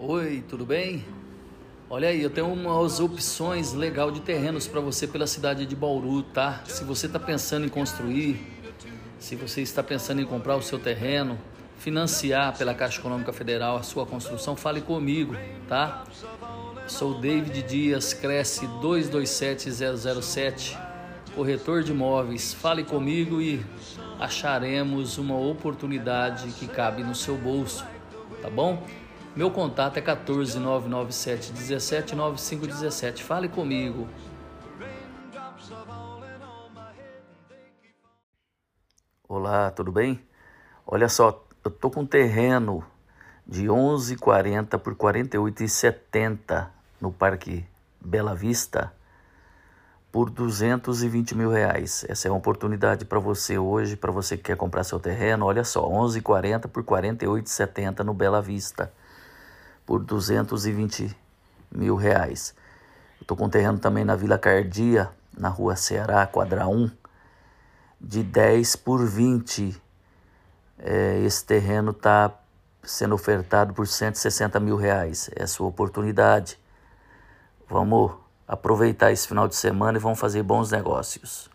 Oi, tudo bem? Olha aí, eu tenho umas opções legal de terrenos para você pela cidade de Bauru, tá? Se você está pensando em construir, se você está pensando em comprar o seu terreno, financiar pela Caixa Econômica Federal a sua construção, fale comigo, tá? Sou David Dias, Cresce 227007, corretor de imóveis. Fale comigo e acharemos uma oportunidade que cabe no seu bolso, tá bom? Meu contato é 14997 179517. Fale comigo. Olá, tudo bem? Olha só, eu tô com um terreno de 11,40 por 48,70 no Parque Bela Vista por 220 mil reais. Essa é uma oportunidade para você hoje, para você que quer comprar seu terreno. Olha só, 11,40 por 48,70 no Bela Vista por 220 mil reais. Estou com terreno também na Vila Cardia, na rua Ceará, quadra 1, de 10 por 20. É, esse terreno está sendo ofertado por 160 mil reais. É a sua oportunidade. Vamos aproveitar esse final de semana e vamos fazer bons negócios.